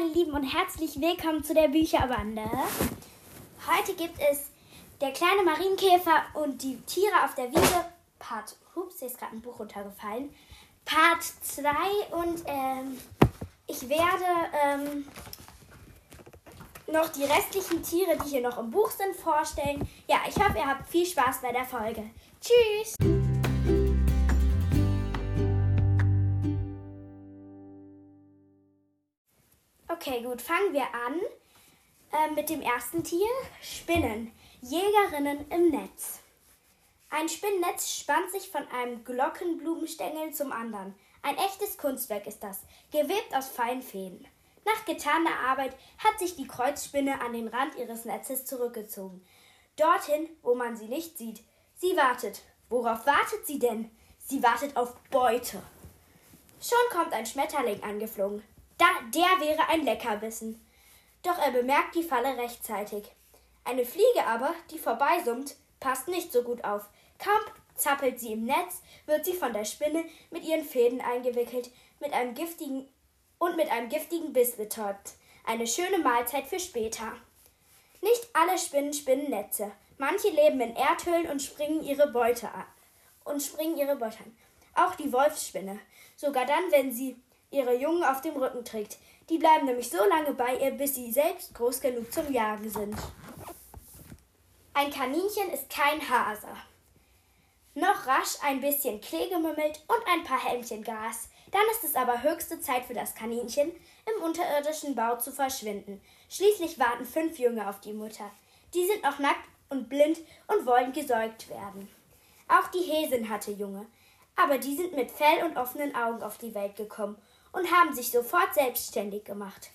meine Lieben und herzlich willkommen zu der Bücherbande. Heute gibt es der kleine Marienkäfer und die Tiere auf der Wiese, Part, hups, hier ist gerade ein Buch runtergefallen, Part 2 und ähm, ich werde ähm, noch die restlichen Tiere, die hier noch im Buch sind, vorstellen. Ja, ich hoffe, ihr habt viel Spaß bei der Folge. Tschüss! Okay, gut, fangen wir an äh, mit dem ersten Tier. Spinnen. Jägerinnen im Netz. Ein Spinnennetz spannt sich von einem Glockenblumenstängel zum anderen. Ein echtes Kunstwerk ist das, gewebt aus feinen Fäden. Nach getaner Arbeit hat sich die Kreuzspinne an den Rand ihres Netzes zurückgezogen. Dorthin, wo man sie nicht sieht. Sie wartet. Worauf wartet sie denn? Sie wartet auf Beute. Schon kommt ein Schmetterling angeflogen. Da, der wäre ein Leckerbissen. Doch er bemerkt die Falle rechtzeitig. Eine Fliege aber, die vorbeisummt, passt nicht so gut auf. Kaum zappelt sie im Netz, wird sie von der Spinne mit ihren Fäden eingewickelt mit einem giftigen und mit einem giftigen Biss betäubt. Eine schöne Mahlzeit für später. Nicht alle Spinnen spinnen Netze. Manche leben in Erdhöhlen und springen ihre Beute an. Und springen ihre Beute an. Auch die Wolfsspinne. Sogar dann, wenn sie ihre Jungen auf dem Rücken trägt. Die bleiben nämlich so lange bei ihr, bis sie selbst groß genug zum Jagen sind. Ein Kaninchen ist kein Hase. Noch rasch ein bisschen Klee gemümmelt und ein paar Helmchen Gas. Dann ist es aber höchste Zeit für das Kaninchen, im unterirdischen Bau zu verschwinden. Schließlich warten fünf Junge auf die Mutter. Die sind noch nackt und blind und wollen gesäugt werden. Auch die Häsin hatte Junge, aber die sind mit Fell und offenen Augen auf die Welt gekommen und haben sich sofort selbstständig gemacht.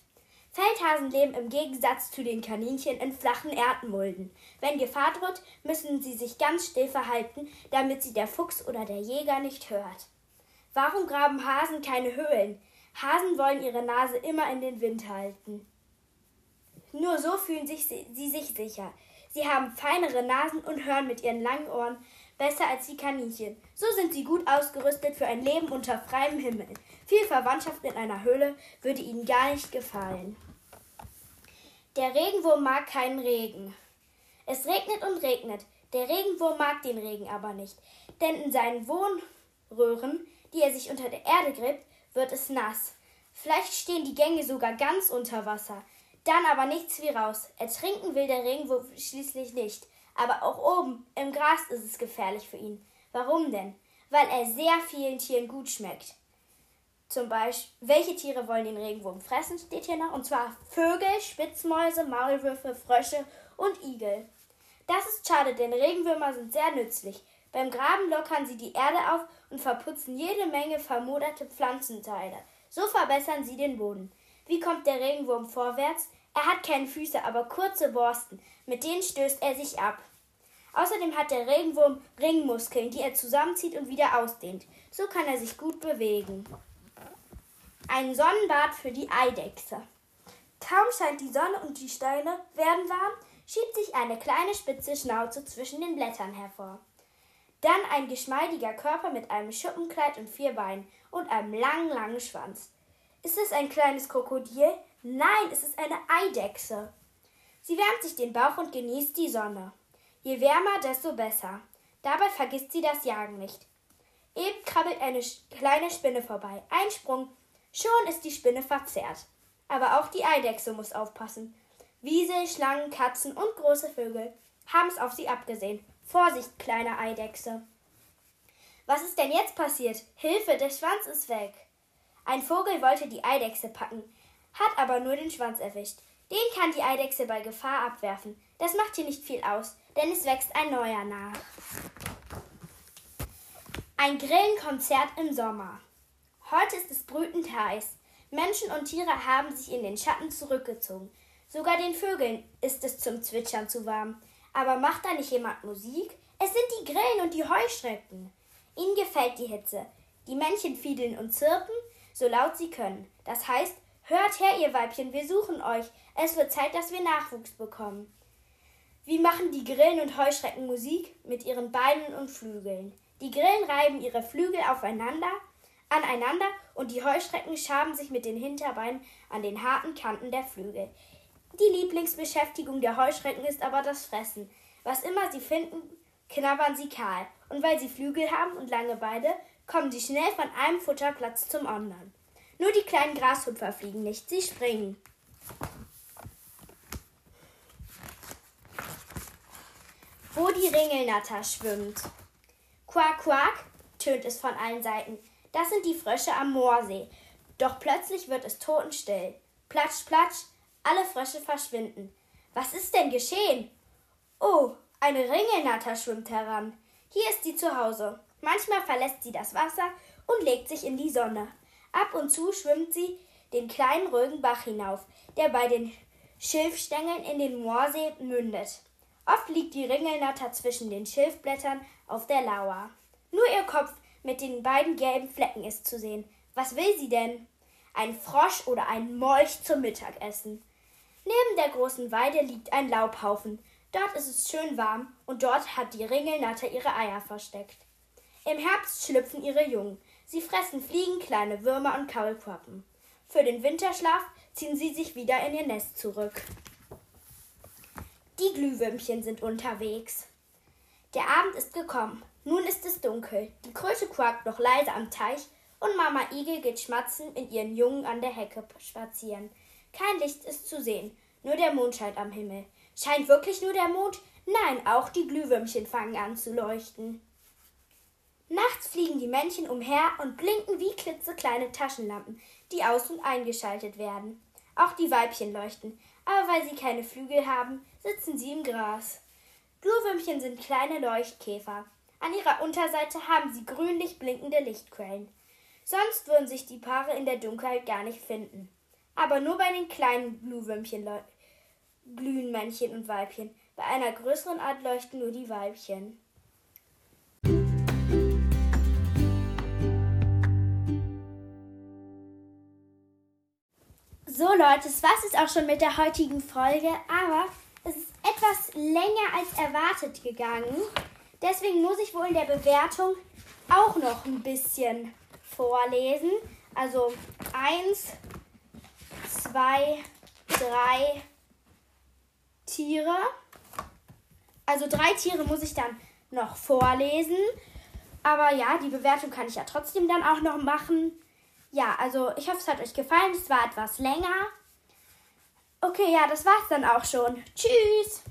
Feldhasen leben im Gegensatz zu den Kaninchen in flachen Erdmulden. Wenn Gefahr droht, müssen sie sich ganz still verhalten, damit sie der Fuchs oder der Jäger nicht hört. Warum graben Hasen keine Höhlen? Hasen wollen ihre Nase immer in den Wind halten. Nur so fühlen sich sie sich sicher. Sie haben feinere Nasen und hören mit ihren langen Ohren besser als die Kaninchen. So sind sie gut ausgerüstet für ein Leben unter freiem Himmel. Viel Verwandtschaft in einer Höhle würde ihnen gar nicht gefallen. Der Regenwurm mag keinen Regen. Es regnet und regnet. Der Regenwurm mag den Regen aber nicht, denn in seinen Wohnröhren, die er sich unter der Erde gräbt, wird es nass. Vielleicht stehen die Gänge sogar ganz unter Wasser. Dann aber nichts wie raus. Ertrinken will der Regenwurm schließlich nicht. Aber auch oben im Gras ist es gefährlich für ihn. Warum denn? Weil er sehr vielen Tieren gut schmeckt. Zum Beispiel, welche Tiere wollen den Regenwurm fressen, steht hier noch. Und zwar Vögel, Spitzmäuse, Maulwürfe, Frösche und Igel. Das ist schade, denn Regenwürmer sind sehr nützlich. Beim Graben lockern sie die Erde auf und verputzen jede Menge vermoderte Pflanzenteile. So verbessern sie den Boden. Wie kommt der Regenwurm vorwärts? Er hat keine Füße, aber kurze Borsten. Mit denen stößt er sich ab. Außerdem hat der Regenwurm Ringmuskeln, die er zusammenzieht und wieder ausdehnt. So kann er sich gut bewegen. Ein Sonnenbad für die Eidechse. Kaum scheint die Sonne und die Steine werden warm, schiebt sich eine kleine spitze Schnauze zwischen den Blättern hervor. Dann ein geschmeidiger Körper mit einem Schuppenkleid und vier Beinen und einem langen, langen Schwanz. Ist es ein kleines Krokodil? Nein, es ist eine Eidechse. Sie wärmt sich den Bauch und genießt die Sonne. Je wärmer, desto besser. Dabei vergisst sie das Jagen nicht. Eben krabbelt eine kleine Spinne vorbei. Ein Sprung. Schon ist die Spinne verzerrt. Aber auch die Eidechse muss aufpassen. Wiesel, Schlangen, Katzen und große Vögel haben es auf sie abgesehen. Vorsicht, kleine Eidechse. Was ist denn jetzt passiert? Hilfe, der Schwanz ist weg. Ein Vogel wollte die Eidechse packen, hat aber nur den Schwanz erwischt. Den kann die Eidechse bei Gefahr abwerfen. Das macht hier nicht viel aus, denn es wächst ein neuer nach. Ein Grillenkonzert im Sommer. Heute ist es brütend heiß. Menschen und Tiere haben sich in den Schatten zurückgezogen. Sogar den Vögeln ist es zum Zwitschern zu warm. Aber macht da nicht jemand Musik? Es sind die Grillen und die Heuschrecken. Ihnen gefällt die Hitze. Die Männchen fiedeln und zirpen, so laut sie können. Das heißt, hört her, ihr Weibchen, wir suchen euch. Es wird Zeit, dass wir Nachwuchs bekommen. Wie machen die Grillen und Heuschrecken Musik? Mit ihren Beinen und Flügeln. Die Grillen reiben ihre Flügel aufeinander, aneinander und die Heuschrecken schaben sich mit den Hinterbeinen an den harten Kanten der Flügel. Die Lieblingsbeschäftigung der Heuschrecken ist aber das Fressen. Was immer sie finden, knabbern sie kahl. Und weil sie Flügel haben und lange Beine, kommen sie schnell von einem Futterplatz zum anderen. Nur die kleinen Grashüpfer fliegen nicht, sie springen. Wo die Ringelnatter schwimmt. Quack, quack, tönt es von allen Seiten. Das sind die Frösche am Moorsee. Doch plötzlich wird es totenstill. Platsch, platsch, alle Frösche verschwinden. Was ist denn geschehen? Oh, eine Ringelnatter schwimmt heran. Hier ist sie zu Hause. Manchmal verlässt sie das Wasser und legt sich in die Sonne. Ab und zu schwimmt sie den kleinen ruhigen Bach hinauf, der bei den Schilfstängeln in den Moorsee mündet. Oft liegt die Ringelnatter zwischen den Schilfblättern auf der Lauer. Nur ihr Kopf mit den beiden gelben Flecken ist zu sehen. Was will sie denn? Ein Frosch oder ein Molch zum Mittagessen. Neben der großen Weide liegt ein Laubhaufen. Dort ist es schön warm und dort hat die Ringelnatter ihre Eier versteckt. Im Herbst schlüpfen ihre Jungen. Sie fressen Fliegen, kleine Würmer und Kaulquappen. Für den Winterschlaf ziehen sie sich wieder in ihr Nest zurück. Die Glühwürmchen sind unterwegs. Der Abend ist gekommen. Nun ist es dunkel. Die Kröte quakt noch leise am Teich und Mama Igel geht schmatzend in ihren Jungen an der Hecke spazieren. Kein Licht ist zu sehen, nur der Mond scheint am Himmel. Scheint wirklich nur der Mond? Nein, auch die Glühwürmchen fangen an zu leuchten. Nachts fliegen die Männchen umher und blinken wie klitzekleine Taschenlampen, die aus- und eingeschaltet werden. Auch die Weibchen leuchten, aber weil sie keine Flügel haben, sitzen sie im Gras. Glühwürmchen sind kleine Leuchtkäfer. An ihrer Unterseite haben sie grünlich blinkende Lichtquellen. Sonst würden sich die Paare in der Dunkelheit gar nicht finden. Aber nur bei den kleinen Glühwürmchen glühen Männchen und Weibchen. Bei einer größeren Art leuchten nur die Weibchen. So Leute, das war's jetzt auch schon mit der heutigen Folge, aber es ist etwas länger als erwartet gegangen. Deswegen muss ich wohl in der Bewertung auch noch ein bisschen vorlesen. Also eins, zwei, drei Tiere. Also drei Tiere muss ich dann noch vorlesen. Aber ja, die Bewertung kann ich ja trotzdem dann auch noch machen ja, also ich hoffe, es hat euch gefallen. Es war etwas länger. Okay, ja, das war's dann auch schon. Tschüss!